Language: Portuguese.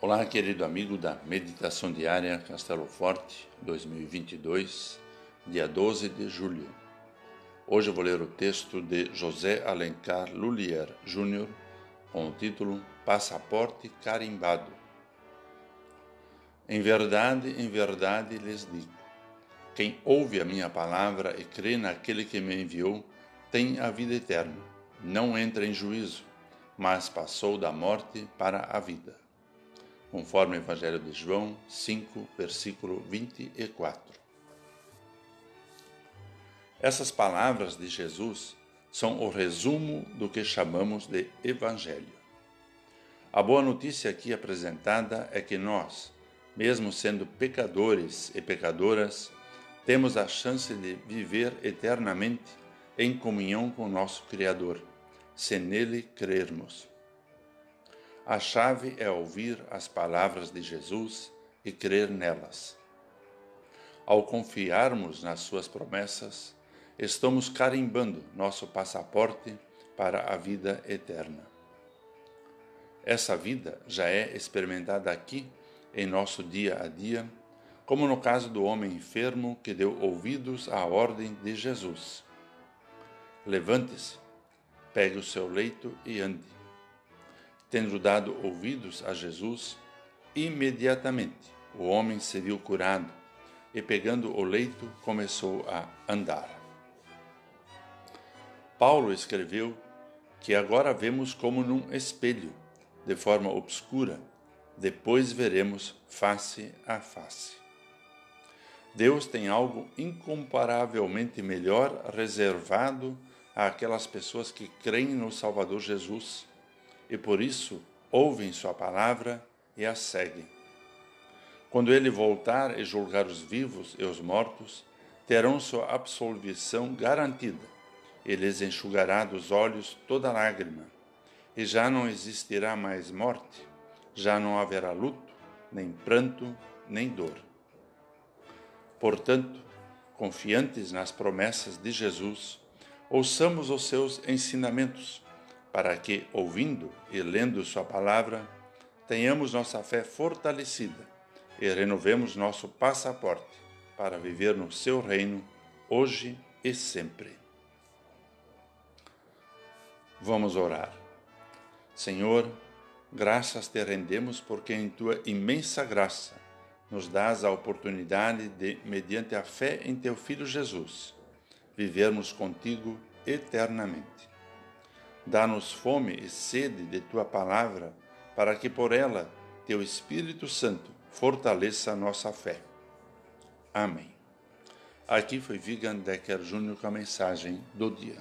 Olá, querido amigo da Meditação Diária Castelo Forte 2022, dia 12 de julho. Hoje eu vou ler o texto de José Alencar Lulier Júnior com o título Passaporte Carimbado. Em verdade, em verdade lhes digo: quem ouve a minha palavra e crê naquele que me enviou tem a vida eterna, não entra em juízo, mas passou da morte para a vida conforme o Evangelho de João 5, versículo 24. Essas palavras de Jesus são o resumo do que chamamos de Evangelho. A boa notícia aqui apresentada é que nós, mesmo sendo pecadores e pecadoras, temos a chance de viver eternamente em comunhão com nosso Criador, se nele crermos. A chave é ouvir as palavras de Jesus e crer nelas. Ao confiarmos nas Suas promessas, estamos carimbando nosso passaporte para a vida eterna. Essa vida já é experimentada aqui em nosso dia a dia, como no caso do homem enfermo que deu ouvidos à ordem de Jesus. Levante-se, pegue o seu leito e ande. Tendo dado ouvidos a Jesus, imediatamente o homem se viu curado e, pegando o leito, começou a andar. Paulo escreveu que agora vemos como num espelho, de forma obscura, depois veremos face a face. Deus tem algo incomparavelmente melhor reservado àquelas pessoas que creem no Salvador Jesus e por isso ouvem Sua palavra e a seguem. Quando ele voltar e julgar os vivos e os mortos, terão sua absolvição garantida. Ele lhes enxugará dos olhos toda lágrima, e já não existirá mais morte, já não haverá luto, nem pranto, nem dor. Portanto, confiantes nas promessas de Jesus, ouçamos os seus ensinamentos para que, ouvindo e lendo Sua palavra, tenhamos nossa fé fortalecida e renovemos nosso passaporte para viver no Seu reino, hoje e sempre. Vamos orar. Senhor, graças te rendemos porque em tua imensa graça nos dás a oportunidade de, mediante a fé em teu Filho Jesus, vivermos contigo eternamente. Dá-nos fome e sede de tua palavra, para que por ela teu Espírito Santo fortaleça a nossa fé. Amém. Aqui foi Vigan Decker Júnior com a mensagem do dia.